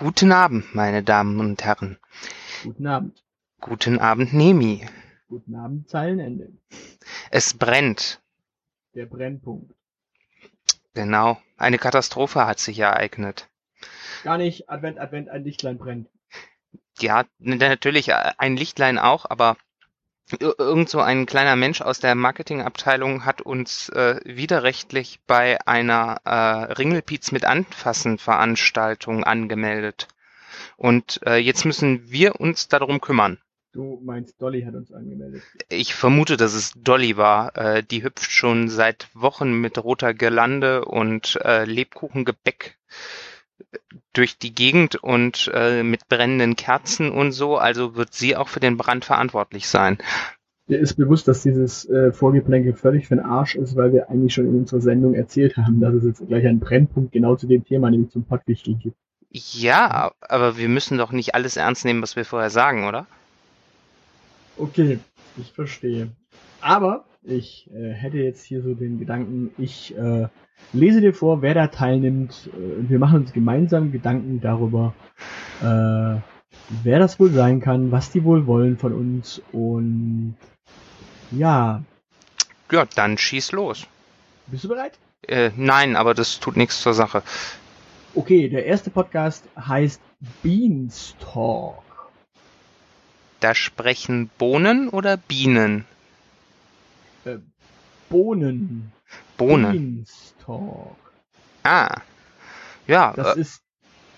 Guten Abend, meine Damen und Herren. Guten Abend. Guten Abend, Nemi. Guten Abend, Zeilenende. Es brennt. Der Brennpunkt. Genau. Eine Katastrophe hat sich ereignet. Gar nicht. Advent, Advent, ein Lichtlein brennt. Ja, natürlich äh, ein Lichtlein auch, aber irgend so ein kleiner Mensch aus der Marketingabteilung hat uns äh, widerrechtlich bei einer äh, Ringelpiez mit Anfassen Veranstaltung angemeldet. Und äh, jetzt müssen wir uns darum kümmern. Du meinst, Dolly hat uns angemeldet. Ich vermute, dass es Dolly war. Äh, die hüpft schon seit Wochen mit roter Girlande und äh, Lebkuchengebäck durch die Gegend und äh, mit brennenden Kerzen und so. Also wird sie auch für den Brand verantwortlich sein. Mir ist bewusst, dass dieses äh, Vorgeplänkel völlig für den Arsch ist, weil wir eigentlich schon in unserer Sendung erzählt haben, dass es jetzt gleich einen Brennpunkt genau zu dem Thema, nämlich zum Pottwichtel gibt. Ja, aber wir müssen doch nicht alles ernst nehmen, was wir vorher sagen, oder? Okay, ich verstehe. Aber ich äh, hätte jetzt hier so den Gedanken, ich äh, lese dir vor, wer da teilnimmt äh, und wir machen uns gemeinsam Gedanken darüber, äh, wer das wohl sein kann, was die wohl wollen von uns und ja. Ja, dann schieß los. Bist du bereit? Äh, nein, aber das tut nichts zur Sache. Okay, der erste Podcast heißt Beanstalk. Da sprechen Bohnen oder Bienen? Äh, Bohnen. Bohnen. Beanstalk. Ah. Ja. Das äh, ist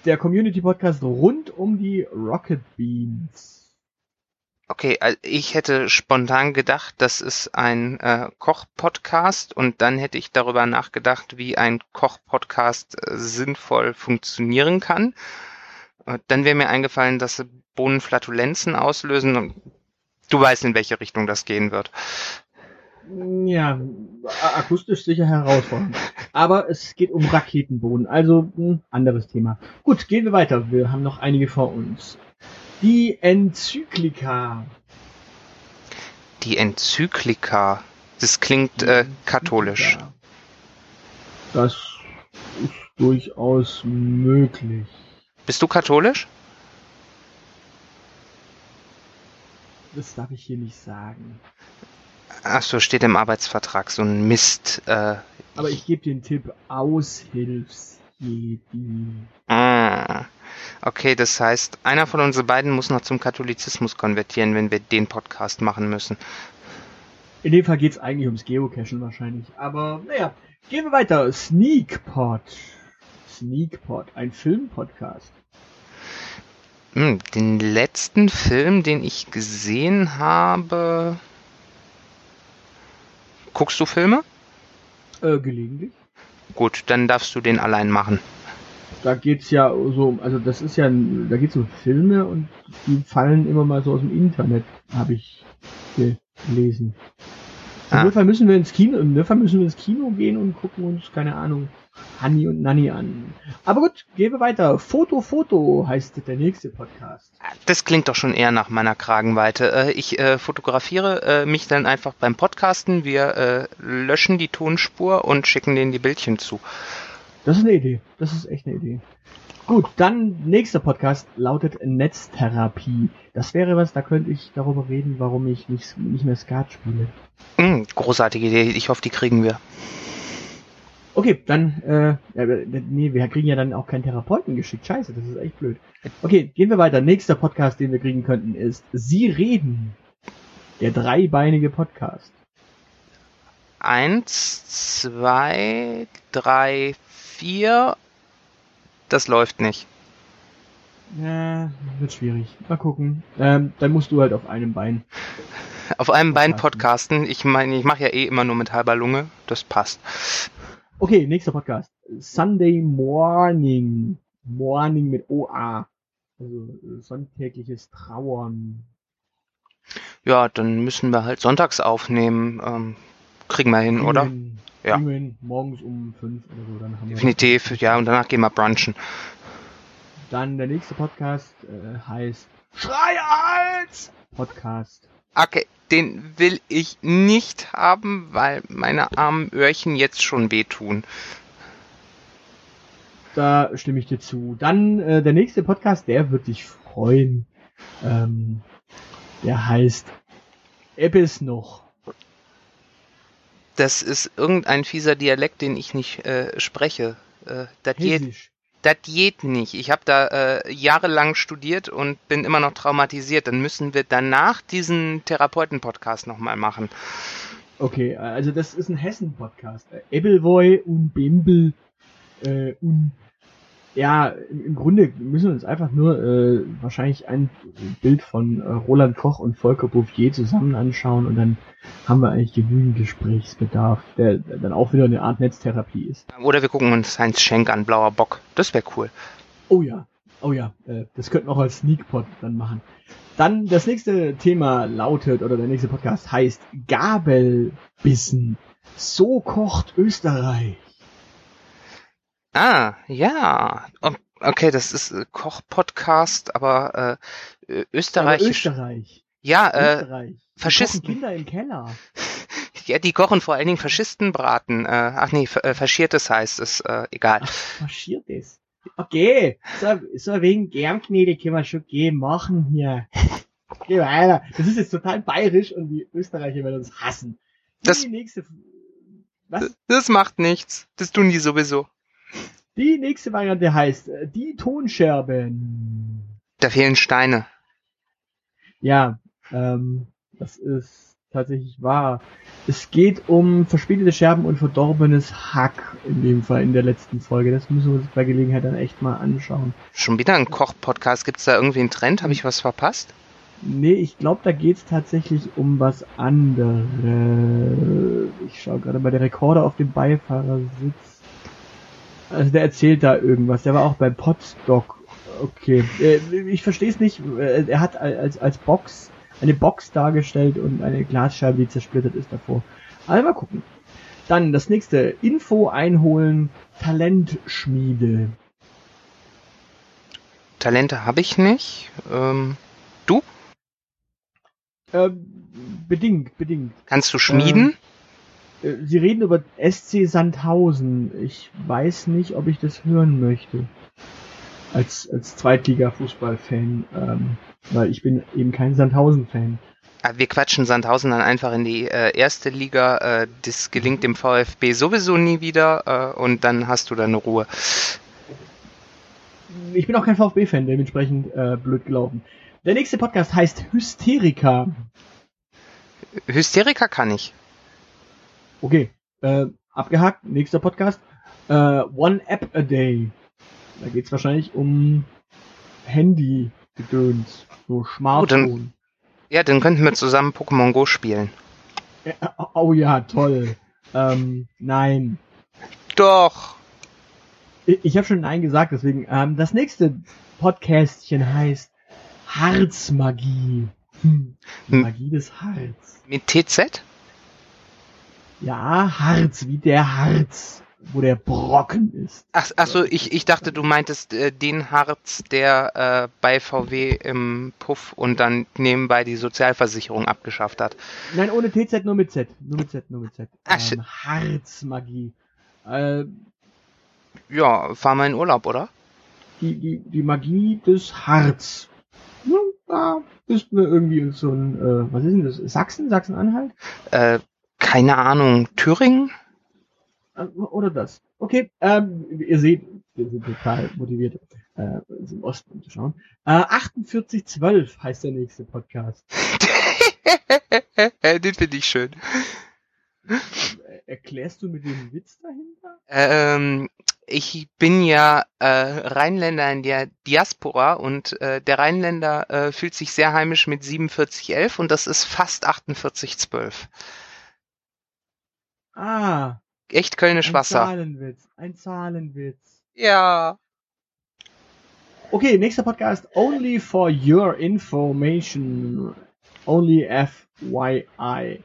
der Community-Podcast rund um die Rocket Beans. Okay, also ich hätte spontan gedacht, das ist ein äh, Koch-Podcast und dann hätte ich darüber nachgedacht, wie ein Koch-Podcast äh, sinnvoll funktionieren kann. Äh, dann wäre mir eingefallen, dass Bohnen Flatulenzen auslösen. Du weißt, in welche Richtung das gehen wird. Ja, akustisch sicher herausfordernd. Aber es geht um Raketenbohnen, also ein anderes Thema. Gut, gehen wir weiter. Wir haben noch einige vor uns. Die Enzyklika. Die Enzyklika. Das klingt äh, katholisch. Das ist durchaus möglich. Bist du katholisch? Das darf ich hier nicht sagen. Ach so, steht im Arbeitsvertrag so ein Mist. Äh, Aber ich gebe dir einen Tipp: Aushilfsjedi. Ah. Okay, das heißt, einer von uns beiden muss noch zum Katholizismus konvertieren, wenn wir den Podcast machen müssen. In dem Fall geht's eigentlich ums Geocachen wahrscheinlich. Aber naja, gehen wir weiter. Sneakpot. Sneakpot, ein Filmpodcast. Hm, den letzten Film, den ich gesehen habe. Guckst du Filme? Äh, gelegentlich. Gut, dann darfst du den allein machen da geht's ja so, also das ist ja, da geht's um Filme und die fallen immer mal so aus dem Internet, habe ich gelesen. Ah. Notfall müssen wir ins Kino, im Notfall müssen wir ins Kino gehen und gucken uns, keine Ahnung, Hanni und Nanni an. Aber gut, gehen wir weiter. Foto, Foto heißt der nächste Podcast. Das klingt doch schon eher nach meiner Kragenweite. Äh, ich äh, fotografiere äh, mich dann einfach beim Podcasten. Wir äh, löschen die Tonspur und schicken denen die Bildchen zu. Das ist eine Idee. Das ist echt eine Idee. Gut, dann nächster Podcast lautet Netztherapie. Das wäre was, da könnte ich darüber reden, warum ich nicht, nicht mehr Skat spiele. Mm, großartige Idee. Ich hoffe, die kriegen wir. Okay, dann, äh, nee, wir kriegen ja dann auch keinen Therapeuten geschickt. Scheiße, das ist echt blöd. Okay, gehen wir weiter. Nächster Podcast, den wir kriegen könnten, ist Sie reden. Der dreibeinige Podcast. Eins, zwei, drei, vier. Das läuft nicht. Ja, wird schwierig. Mal gucken. Ähm, dann musst du halt auf einem Bein. Auf einem Bein podcasten. Ich meine, ich mache ja eh immer nur mit halber Lunge. Das passt. Okay, nächster Podcast. Sunday Morning. Morning mit OA. Also sonntägliches Trauern. Ja, dann müssen wir halt sonntags aufnehmen. Ähm, kriegen wir hin, kriegen oder? Hin. Ja. Kriegen morgens um fünf oder so. Dann haben Definitiv, wir ja, und danach gehen wir brunchen. Dann der nächste Podcast äh, heißt Schrei als Podcast. Okay, den will ich nicht haben, weil meine armen Öhrchen jetzt schon wehtun. Da stimme ich dir zu. Dann äh, der nächste Podcast, der wird dich freuen. Ähm, der heißt Ebbes noch. Das ist irgendein fieser Dialekt, den ich nicht äh, spreche. Äh, das geht, das geht nicht. Ich habe da äh, jahrelang studiert und bin immer noch traumatisiert. Dann müssen wir danach diesen Therapeuten-Podcast nochmal machen. Okay, also das ist ein Hessen-Podcast. Ebbelwoi und Bimbel äh, und ja, im Grunde müssen wir uns einfach nur äh, wahrscheinlich ein Bild von äh, Roland Koch und Volker Bouffier zusammen anschauen und dann haben wir eigentlich genügend Gesprächsbedarf, der, dann auch wieder eine Art Netztherapie ist. Oder wir gucken uns Heinz Schenk an, Blauer Bock. Das wäre cool. Oh ja, oh ja, äh, das könnten wir auch als Sneakpot dann machen. Dann das nächste Thema lautet, oder der nächste Podcast heißt Gabelbissen. So kocht Österreich. Ah, ja. Okay, das ist äh, Koch-Podcast, aber äh, österreichisch. Aber Österreich. Ja, äh, Österreich. Faschisten. Kinder im Keller. Ja, die kochen vor allen Dingen Faschistenbraten. Äh, ach nee, äh, faschiertes heißt es, äh, egal. Ach, faschiertes. Okay, so, so wegen Germknete können wir schon gehen machen hier. Geh weiter. Das ist jetzt total bayerisch und die Österreicher werden uns hassen. Das, die nächste, was? das macht nichts. Das tun die sowieso. Die nächste Variante heißt äh, die Tonscherben. Da fehlen Steine. Ja, ähm, das ist tatsächlich wahr. Es geht um verspätete Scherben und verdorbenes Hack in dem Fall in der letzten Folge. Das müssen wir uns bei Gelegenheit dann echt mal anschauen. Schon wieder ein Koch-Podcast. Gibt es da irgendwie einen Trend? Habe ich was verpasst? Nee, ich glaube, da geht's tatsächlich um was anderes. Ich schaue gerade bei der Rekorder auf dem Beifahrersitz. Also der erzählt da irgendwas. Der war auch beim Podstock. Okay. Äh, ich verstehe es nicht. Äh, er hat als, als Box eine Box dargestellt und eine Glasscheibe, die zersplittert ist davor. Also mal gucken. Dann das nächste. Info einholen. Talentschmiede. Talente habe ich nicht. Ähm, du? Ähm, bedingt, bedingt. Kannst du schmieden? Äh, Sie reden über SC Sandhausen. Ich weiß nicht, ob ich das hören möchte. Als, als Zweitliga-Fußballfan. Ähm, weil ich bin eben kein Sandhausen-Fan. Ah, wir quatschen Sandhausen dann einfach in die äh, erste Liga. Äh, das gelingt dem VfB sowieso nie wieder äh, und dann hast du deine Ruhe. Ich bin auch kein VfB-Fan, dementsprechend äh, blöd gelaufen. Der nächste Podcast heißt Hysterika. Hysterika kann ich. Okay, äh, abgehakt, nächster Podcast. Äh, One App a Day. Da geht's wahrscheinlich um Handy-Gedöns, so Smartphone. Oh, dann, ja, dann könnten wir zusammen Pokémon Go spielen. Ja, oh ja, toll. Ähm, nein. Doch. Ich, ich habe schon Nein gesagt, deswegen, ähm, das nächste Podcastchen heißt Harzmagie. Hm, Magie des Harz. Mit TZ? Ja, Harz, wie der Harz, wo der Brocken ist. Ach, ach so, ich, ich dachte, du meintest äh, den Harz, der äh, bei VW im Puff und dann nebenbei die Sozialversicherung abgeschafft hat. Nein, ohne TZ, nur mit Z. Nur mit Z, nur mit Z. Ach, ähm, Harzmagie. Äh, ja, fahr mal in Urlaub, oder? Die, die, die Magie des Harz. Ja, da bist du irgendwie in so ein, äh, was ist denn das? Sachsen? Sachsen-Anhalt? Äh, keine Ahnung, Thüringen? Äh, oder das. Okay, ähm, ihr seht, wir sind total motiviert, äh, im Osten umzuschauen. Äh, 4812 heißt der nächste Podcast. Den finde ich schön. Erklärst du mit dem Witz dahinter? Ähm, ich bin ja äh, Rheinländer in der Diaspora und äh, der Rheinländer äh, fühlt sich sehr heimisch mit 4711 und das ist fast 4812. Ah. Echt Kölnisch ein Wasser. Ein Zahlenwitz. Ein Zahlenwitz. Ja. Okay, nächster Podcast. Only for your information. Only FYI.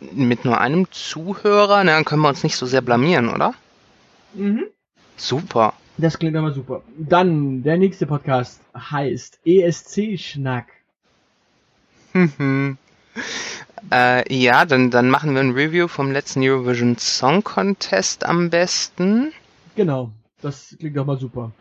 Mit nur einem Zuhörer? Na, dann können wir uns nicht so sehr blamieren, oder? Mhm. Super. Das klingt aber super. Dann, der nächste Podcast heißt ESC-Schnack. Mhm. Äh, ja, dann, dann machen wir ein Review vom letzten Eurovision Song Contest am besten. Genau. Das klingt doch mal super.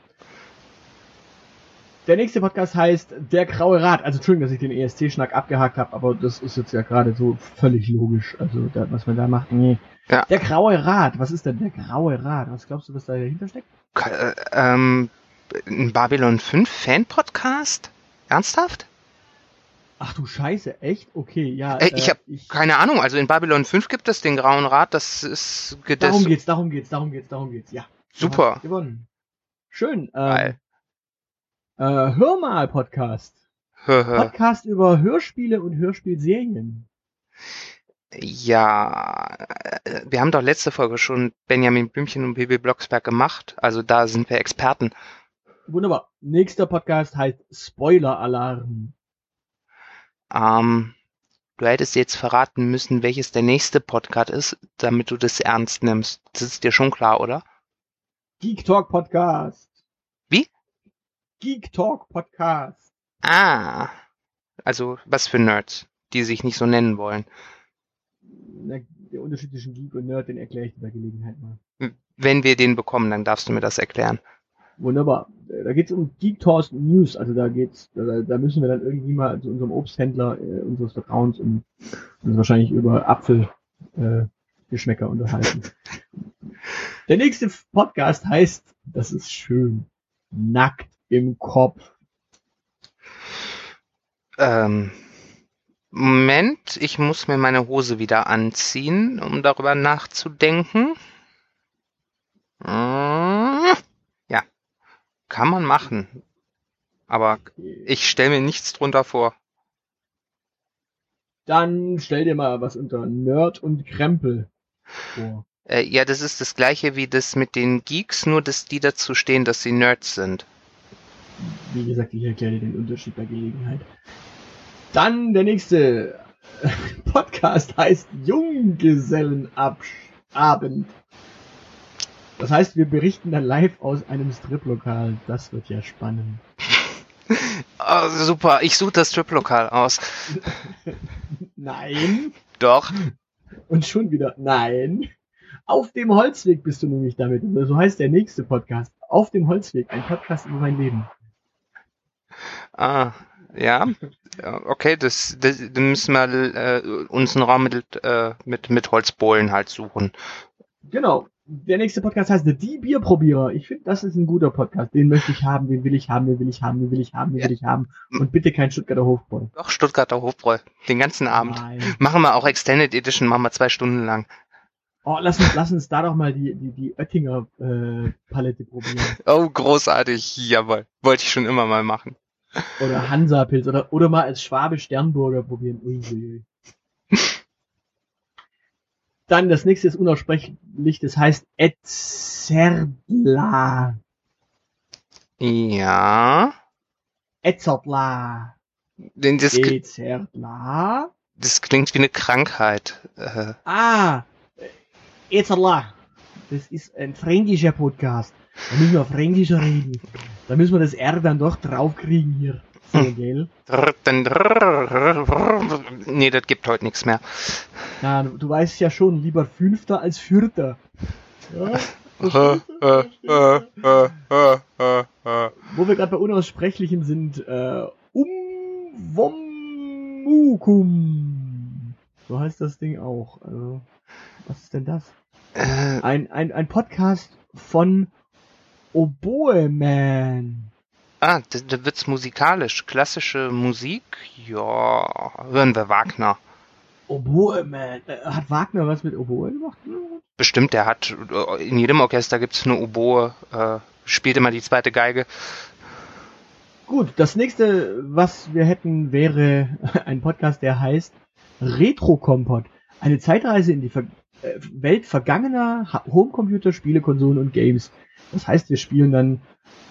Der nächste Podcast heißt Der Graue Rat. Also Entschuldigung, dass ich den ESC-Schnack abgehakt habe, aber das ist jetzt ja gerade so völlig logisch. Also da, was man da macht, nee. Ja. Der Graue Rat. Was ist denn der Graue Rat? Was glaubst du, was da dahinter steckt? Äh, ähm, ein Babylon 5 Fan-Podcast? Ernsthaft? Ach du Scheiße, echt? Okay, ja. Ey, ich äh, habe keine Ahnung. Also in Babylon 5 gibt es den Grauen Rat. Das ist darum geht's, darum geht's, darum geht's, darum geht's. Ja. Super. Gewonnen. Schön. Ähm, äh, Hör mal Podcast. Podcast über Hörspiele und Hörspielserien. Ja, äh, wir haben doch letzte Folge schon Benjamin Blümchen und Bibi Blocksberg gemacht. Also da sind wir Experten. Wunderbar. Nächster Podcast heißt Spoiler Alarm. Ähm, du hättest jetzt verraten müssen, welches der nächste Podcast ist, damit du das ernst nimmst. Das ist dir schon klar, oder? Geek Talk Podcast. Wie? Geek Talk Podcast. Ah. Also, was für Nerds, die sich nicht so nennen wollen. Na, der Unterschied zwischen Geek und Nerd, den erkläre ich dir bei Gelegenheit mal. Wenn wir den bekommen, dann darfst du mir das erklären. Wunderbar. Da geht's um Geek Talk News, also da geht's, da, da, müssen wir dann irgendwie mal zu unserem Obsthändler äh, unseres Vertrauens und uns wahrscheinlich über Apfelgeschmäcker äh, unterhalten. Der nächste Podcast heißt, das ist schön, nackt im Kopf. Ähm, Moment, ich muss mir meine Hose wieder anziehen, um darüber nachzudenken. Hm, kann man machen. Aber ich stelle mir nichts drunter vor. Dann stell dir mal was unter Nerd und Krempel vor. Äh, ja, das ist das gleiche wie das mit den Geeks, nur dass die dazu stehen, dass sie Nerds sind. Wie gesagt, ich erkläre dir den Unterschied bei Gelegenheit. Dann der nächste Podcast heißt Junggesellenabend. Das heißt, wir berichten dann live aus einem Striplokal. Das wird ja spannend. Oh, super, ich suche das Striplokal aus. Nein. Doch. Und schon wieder nein. Auf dem Holzweg bist du nämlich damit. So heißt der nächste Podcast. Auf dem Holzweg, ein Podcast über mein Leben. Ah, ja. Okay, das, das dann müssen wir äh, uns einen Raum mit, äh, mit, mit Holzbohlen halt suchen. Genau. Der nächste Podcast heißt Die Bierprobierer. Ich finde, das ist ein guter Podcast. Den möchte ich haben, den will ich haben, den will ich haben, den will ich haben, den will ich haben. Und bitte kein Stuttgarter Hofbräu. Doch, Stuttgarter Hofbräu. Den ganzen Abend. Nein. Machen wir auch Extended Edition, machen wir zwei Stunden lang. Oh, lass uns, lass uns da doch mal die, die, die Oettinger äh, Palette probieren. Oh, großartig. Jawohl. Wollte ich schon immer mal machen. Oder Hansa-Pilz oder, oder mal als Schwabe Sternburger probieren. Uiuiui. Dann das nächste ist unaussprechlich, das heißt Etzerla. Ja. Etzerla. Denn das, Etzerla. Das klingt wie eine Krankheit. Äh. Ah, Etzerla. Das ist ein fränkischer Podcast. Da müssen wir fränkischer reden. Da müssen wir das R dann doch draufkriegen hier. So, hm. Nee, das gibt heute nichts mehr. Ja, du weißt ja schon, lieber Fünfter als Vierter. Ja? Wo wir gerade bei Unaussprechlichem sind, äh, Umwommukum. So heißt das Ding auch. Also, was ist denn das? Äh. Ein, ein, ein Podcast von Oboe Man. Ah, da, da wird's musikalisch. Klassische Musik? Ja, hören wir Wagner. Oboe Man. Äh, hat Wagner was mit Oboe gemacht? Bestimmt, der hat, äh, in jedem Orchester gibt's eine Oboe, äh, spielt immer die zweite Geige. Gut, das nächste, was wir hätten, wäre ein Podcast, der heißt Retro Kompott. Eine Zeitreise in die Ver äh, Welt vergangener Homecomputer, Spiele, Konsolen und Games. Das heißt, wir spielen dann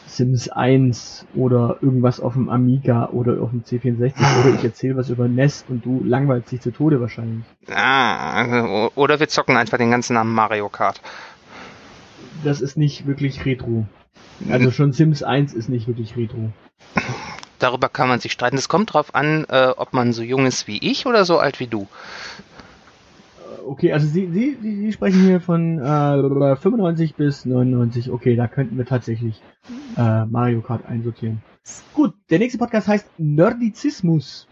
Sims 1 oder irgendwas auf dem Amiga oder auf dem C64 oder ich erzähle was über NES und du langweilst dich zu Tode wahrscheinlich. Ah, oder wir zocken einfach den ganzen Namen Mario Kart. Das ist nicht wirklich Retro. Also schon Sims 1 ist nicht wirklich Retro. Darüber kann man sich streiten. Es kommt drauf an, äh, ob man so jung ist wie ich oder so alt wie du. Okay, also Sie, Sie, Sie, sprechen hier von äh, 95 bis 99. Okay, da könnten wir tatsächlich äh, Mario Kart einsortieren. Gut, der nächste Podcast heißt Nerdizismus.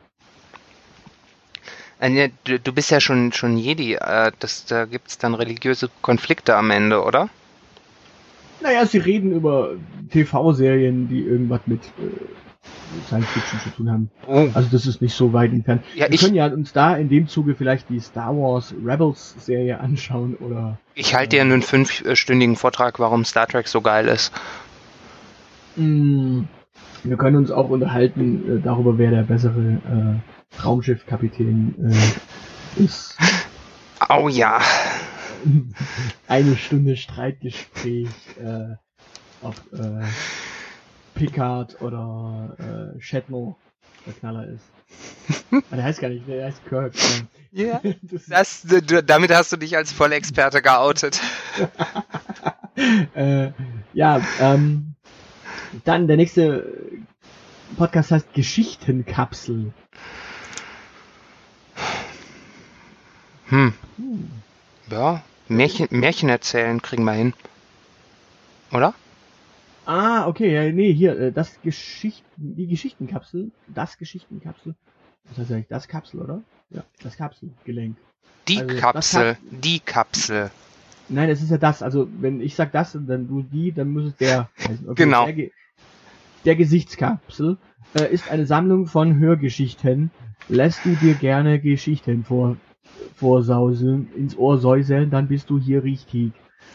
Äh, ne, du, du bist ja schon schon Jedi. Äh, das, da gibt's dann religiöse Konflikte am Ende, oder? Naja, sie reden über TV-Serien, die irgendwas mit äh, Science Fiction zu tun haben. Oh. Also das ist nicht so weit entfernt. Ja, wir ich- können ja uns da in dem Zuge vielleicht die Star Wars Rebels Serie anschauen oder Ich halte dir einen fünfstündigen Vortrag, warum Star Trek so geil ist. mh, wir können uns auch unterhalten äh, darüber, wer der bessere äh, Raumschiffkapitän äh, ist. Oh ja. Eine Stunde Streitgespräch, äh, ob äh, Picard oder äh, Shatner der Knaller ist. Ah, der heißt gar nicht, der heißt Kirk. Ja. Ja. Das, Das, du, damit hast du dich als Vollexperte geoutet. äh, ja, ähm, dann der nächste Podcast heißt Geschichtenkapsel. Hm. Hm. Ja, Märchen, Märchen erzählen kriegen wir hin. Oder? Ah, okay, ja, nee, hier, äh, das Geschichten, die Geschichtenkapsel, das Geschichtenkapsel. Was heißt eigentlich das Kapsel, oder? Ja, das Kapselgelenk. Die Also, das Kapsel, hat- die Kapsel. Nein, es ist ja das. Also, wenn ich sag das und dann du die, dann muss es der heißen. Okay, Genau. Der, der Gesichtskapsel äh, ist eine Sammlung von Hörgeschichten. Lässt du dir gerne Geschichten vor, vorsauseln, ins Ohr säuseln, dann bist du hier richtig.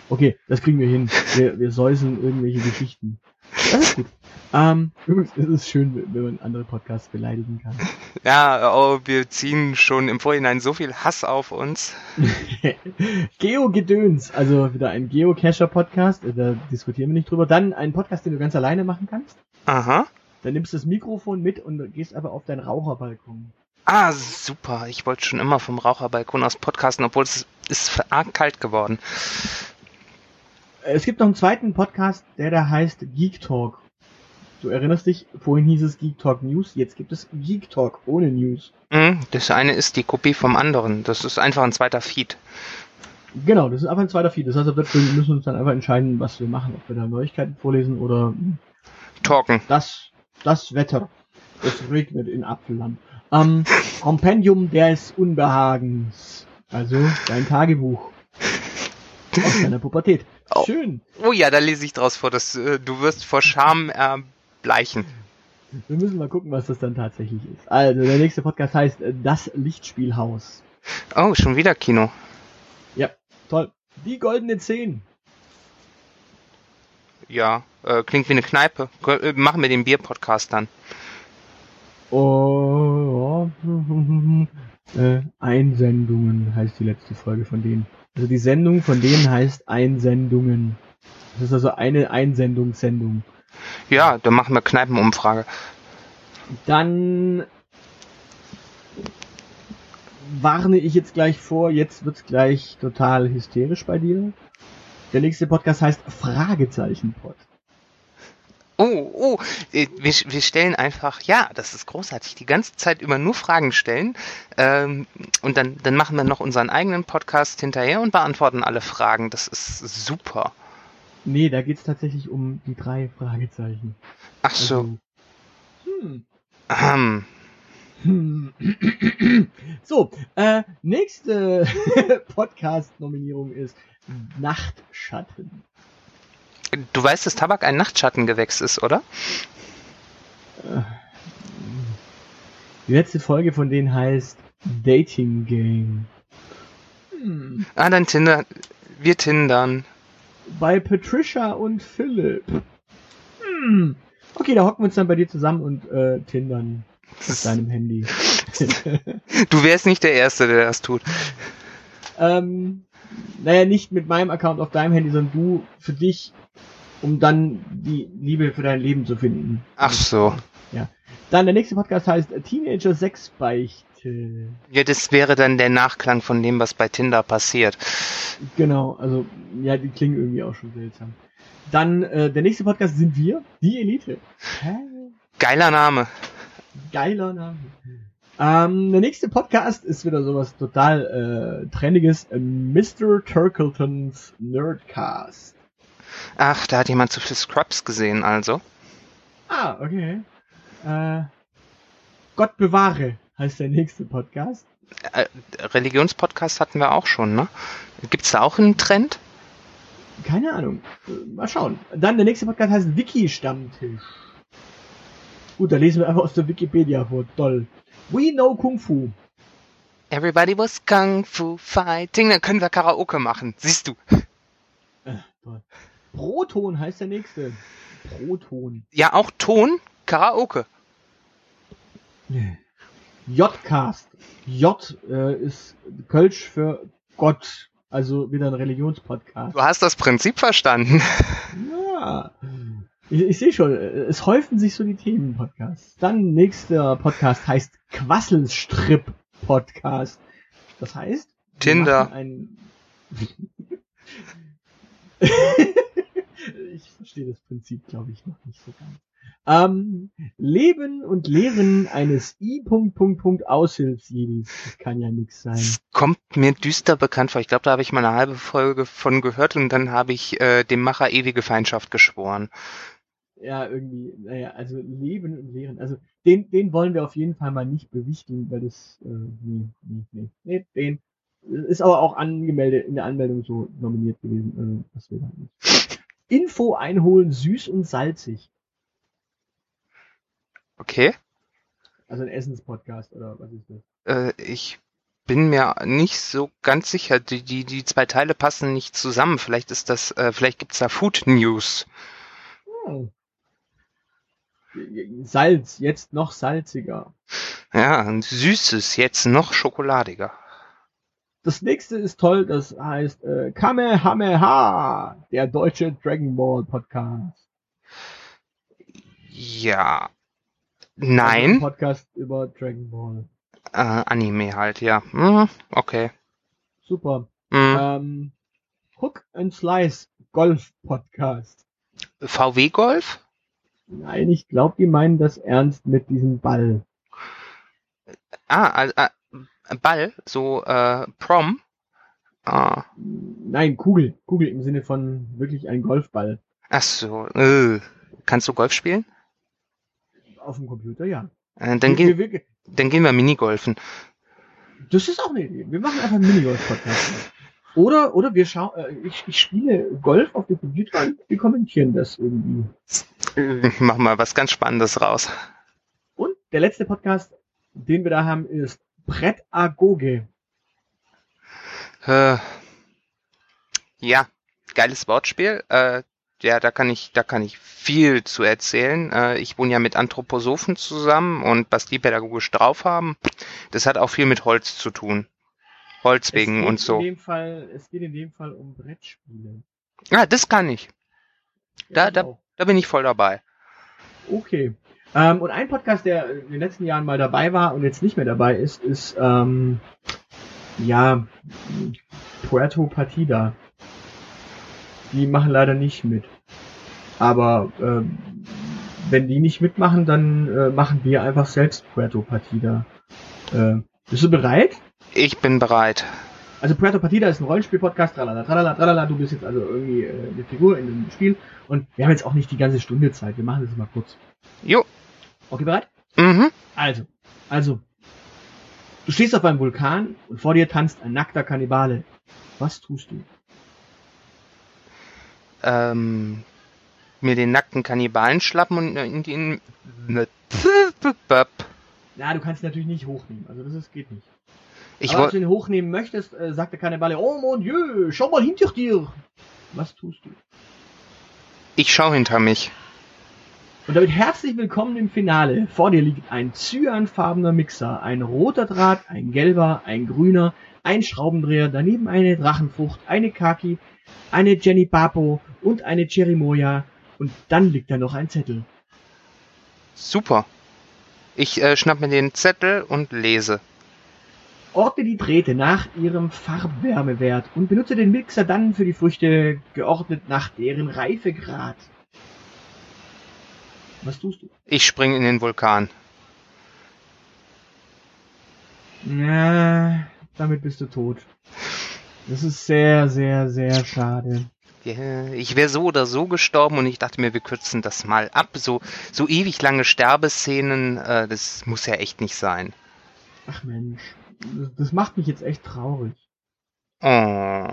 Okay, das kriegen wir hin. Wir, wir säuseln irgendwelche Geschichten. Ist gut. Ähm, übrigens ist es schön, wenn man andere Podcasts beleidigen kann. Ja, oh, wir ziehen schon im Vorhinein so viel Hass auf uns. Geo-Gedöns, also wieder ein Geocacher-Podcast, äh, da diskutieren wir nicht drüber. Dann ein Podcast, den du ganz alleine machen kannst. Aha. Dann nimmst du das Mikrofon mit und gehst aber auf deinen Raucherbalkon. Ah, super. Ich wollte schon immer vom Raucherbalkon aus podcasten, obwohl es ist arg kalt geworden. Es gibt noch einen zweiten Podcast, der da heißt Geek Talk. Du erinnerst dich, vorhin hieß es Geek Talk News, jetzt gibt es Geek Talk ohne News. Hm, Das eine ist die Kopie vom anderen. Das ist einfach ein zweiter Feed. Genau, das ist einfach ein zweiter Feed. Das heißt, wir müssen uns dann einfach entscheiden, was wir machen. Ob wir da Neuigkeiten vorlesen oder Talken. das, das Wetter. Es regnet in Apfelland. Ähm, Kompendium des Unbehagens. Also dein Tagebuch. Aus deiner Pubertät. Oh. Schön. Oh ja, da lese ich draus vor, dass äh, du wirst vor Scham erbleichen. Wir müssen mal gucken, was das dann tatsächlich ist. Also, der nächste Podcast heißt äh, Das Lichtspielhaus. Oh, schon wieder Kino. Ja, toll. Die goldene Zehn. Ja, äh, klingt wie eine Kneipe. Äh, Machen wir den Bier-Podcast dann. Oh, äh, Einsendungen heißt die letzte Folge von denen. Also die Sendung von denen heißt Einsendungen. Das ist also eine Einsendungssendung. Ja, dann machen wir Kneipenumfrage. Dann warne ich jetzt gleich vor, jetzt wird's gleich total hysterisch bei dir. Der nächste Podcast heißt Fragezeichen-Pod. Oh, oh, äh, wir, wir stellen einfach, ja, das ist großartig, die ganze Zeit über nur Fragen stellen. Ähm, und dann, dann machen wir noch unseren eigenen Podcast hinterher und beantworten alle Fragen. Das ist super. Nee, da geht's tatsächlich um die drei Fragezeichen. Ach so. Also, hm. Ahem. Hm. So, äh, nächste Podcast-Nominierung ist Nachtschatten. Du weißt, dass Tabak ein Nachtschattengewächs ist, oder? Die letzte Folge von denen heißt Dating Game. Ah, dann Tinder. Wir tindern. Bei Patricia und Philipp. Hm. Okay, da hocken wir uns dann bei dir zusammen und äh, tindern auf deinem Handy. Du wärst nicht der Erste, der das tut. Ähm, naja, nicht mit meinem Account auf deinem Handy, sondern du für dich, um dann die Liebe für dein Leben zu finden. Ach so. Dann der nächste Podcast heißt Teenager 6 Beichte. Ja, das wäre dann der Nachklang von dem, was bei Tinder passiert. Genau, also ja, die klingen irgendwie auch schon seltsam. Dann äh, der nächste Podcast sind wir, die Elite. Hä? Geiler Name. Geiler Name. Ähm, der nächste Podcast ist wieder sowas total äh, Trendiges. Äh, Mr. Turkletons Nerdcast. Ach, da hat jemand zu viel Scrubs gesehen, also. Ah, okay. Äh, Gott bewahre heißt der nächste Podcast. Äh, Religionspodcast hatten wir auch schon, ne? Gibt's da auch einen Trend? Keine Ahnung. Äh, Mal schauen. Dann der nächste Podcast heißt Wiki-Stammtisch. Gut, da lesen wir einfach aus der Wikipedia vor. Toll. We know Kung Fu. Everybody was Kung Fu fighting. Dann können wir Karaoke machen. Siehst du. Äh. Proton heißt der nächste. Proton. Ja, auch Ton. Karaoke. J-Cast. J äh, ist Kölsch für Gott. Also wieder ein Religionspodcast. Du hast das Prinzip verstanden. Ja. Ich, ich sehe schon, es häufen sich so die Themen-Podcasts. Dann nächster Podcast heißt Quasselstrip-Podcast. Das heißt? Tinder. ich verstehe das Prinzip, glaube ich, noch nicht so ganz. Ähm, Leben und Lehren eines I-Punkt-Punkt-Punkt-Aushilfsjedis. Das kann ja nix sein. Kommt mir düster bekannt vor. Ich glaube, da habe ich mal eine halbe Folge von gehört und dann habe ich äh, dem Macher ewige Feindschaft geschworen. Ja, irgendwie, naja, also Leben und Lehren. Also den, den wollen wir auf jeden Fall mal nicht bewichtigen, weil das, äh, nee, nee, nee, nee, den ist aber auch angemeldet, in der Anmeldung so nominiert gewesen, äh, das will halt nicht. Info einholen, süß und salzig. Okay. Also ein Essenspodcast oder was ist das? Äh, ich bin mir nicht so ganz sicher. Die, die, die zwei Teile passen nicht zusammen. Vielleicht ist das, äh, vielleicht gibt's da Food News. Hm. Salz, jetzt noch salziger. Ja, ein süßes, jetzt noch schokoladiger. Das nächste ist toll, das heißt äh, Kamehameha, der deutsche Dragon Ball Podcast. Ja. Also ein Nein. Podcast über Dragon Ball. Äh, Anime halt, ja. Hm, okay. Super. Hm. Ähm, Hook and Slice Golf Podcast. VW Golf? Nein, ich glaube, die meinen das ernst mit diesem Ball. Ah, äh, Ball, so äh, Prom. Ah, Nein, Kugel. Kugel im Sinne von wirklich ein Golfball. ach so. Äh. Kannst du Golf spielen? Auf dem Computer, ja. Äh, dann, wir, gehen, wir, wir, dann gehen wir Minigolfen. das ist auch eine Idee. Wir machen einfach einen Minigolf-Podcast. Oder, oder wir schauen, äh, ich, ich spiele Golf auf dem Computer und wir kommentieren das irgendwie. Mach mal was ganz Spannendes raus. Und der letzte Podcast, den wir da haben, ist Brett Agoge. Äh, ja, geiles Wortspiel. Äh, ja, da kann ich, da kann ich viel zu erzählen. Äh, ich wohne ja mit Anthroposophen zusammen und was die pädagogisch drauf haben, das hat auch viel mit Holz zu tun. Holz wegen und so. In dem Fall, es geht in dem Fall um Brettspiele. Ja, das kann ich. Da- Ja, ich da- auch. Da bin ich voll dabei. Okay. Ähm, und ein Podcast, der in den letzten Jahren mal dabei war und jetzt nicht mehr dabei ist, ist ähm, ja Puerto Partida. Die machen leider nicht mit. Aber ähm, wenn die nicht mitmachen, dann äh, machen wir einfach selbst Puerto Partida. Äh, bist du bereit? Ich bin bereit. Also Puerto Partida ist ein Rollenspiel-Podcast, tralala, tralala, tralala, du bist jetzt also irgendwie äh, eine Figur in einem Spiel und wir haben jetzt auch nicht die ganze Stunde Zeit, wir machen das mal kurz. Jo. Okay, bereit? Mhm. Also, also, du stehst auf einem Vulkan und vor dir tanzt ein nackter Kannibale. Was tust du? Ähm, mir den nackten Kannibalen schlappen und in den... Na, du kannst ihn natürlich nicht hochnehmen, also das ist, geht nicht. Ich Aber als du ihn hochnehmen möchtest, äh, sagt der Kannibale, oh mon Dieu, schau mal hinter dir. Was tust du? Ich schau hinter mich. Und damit herzlich willkommen im Finale. Vor dir liegt ein cyanfarbener Mixer, ein roter Draht, ein gelber, ein grüner, ein Schraubendreher, daneben eine Drachenfrucht, eine Kaki, eine Jenny Papo und eine Cherimoya. Und dann liegt da noch ein Zettel. Super. Ich äh, schnapp mir den Zettel und lese. Orte die Drähte nach ihrem Farbwärmewert und benutze den Mixer dann für die Früchte geordnet nach deren Reifegrad. Was tust du? Ich spring in den Vulkan. Ja, damit bist du tot. Das ist sehr, sehr, sehr schade. Ich wäre so oder so gestorben und ich dachte mir, wir kürzen das mal ab. So, so ewig lange Sterbeszenen, äh, das muss ja echt nicht sein. Ach Mensch, das macht mich jetzt echt traurig. Oh.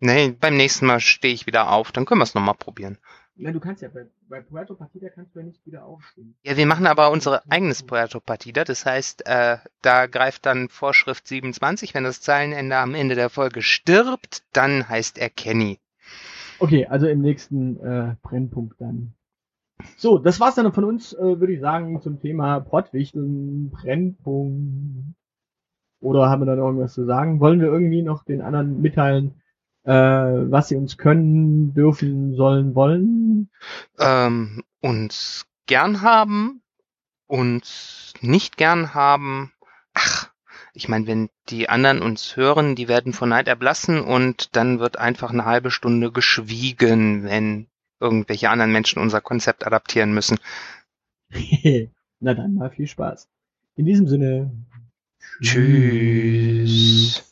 Nee, beim nächsten Mal stehe ich wieder auf, dann können wir es nochmal probieren. Ja, du kannst ja bei, bei Puerto Partida kannst du ja nicht wieder aufstehen. Ja, wir machen aber unser eigenes Puerto Partida. Das heißt, äh, da greift dann Vorschrift 27. Wenn das Zeilenende am Ende der Folge stirbt, dann heißt er Kenny. Okay, also im nächsten äh, Brennpunkt dann. So, das war's dann von uns, äh, würde ich sagen, zum Thema Pottwichteln, Brennpunkt. Oder haben wir da noch irgendwas zu sagen? Wollen wir irgendwie noch den anderen mitteilen, äh, was sie uns können, dürfen, sollen, wollen? Ähm, uns gern haben, uns nicht gern haben. Ach, ich meine, wenn die anderen uns hören, die werden vor Neid erblassen und dann wird einfach eine halbe Stunde geschwiegen, wenn irgendwelche anderen Menschen unser Konzept adaptieren müssen. Na dann mal viel Spaß. In diesem Sinne. Tschüss.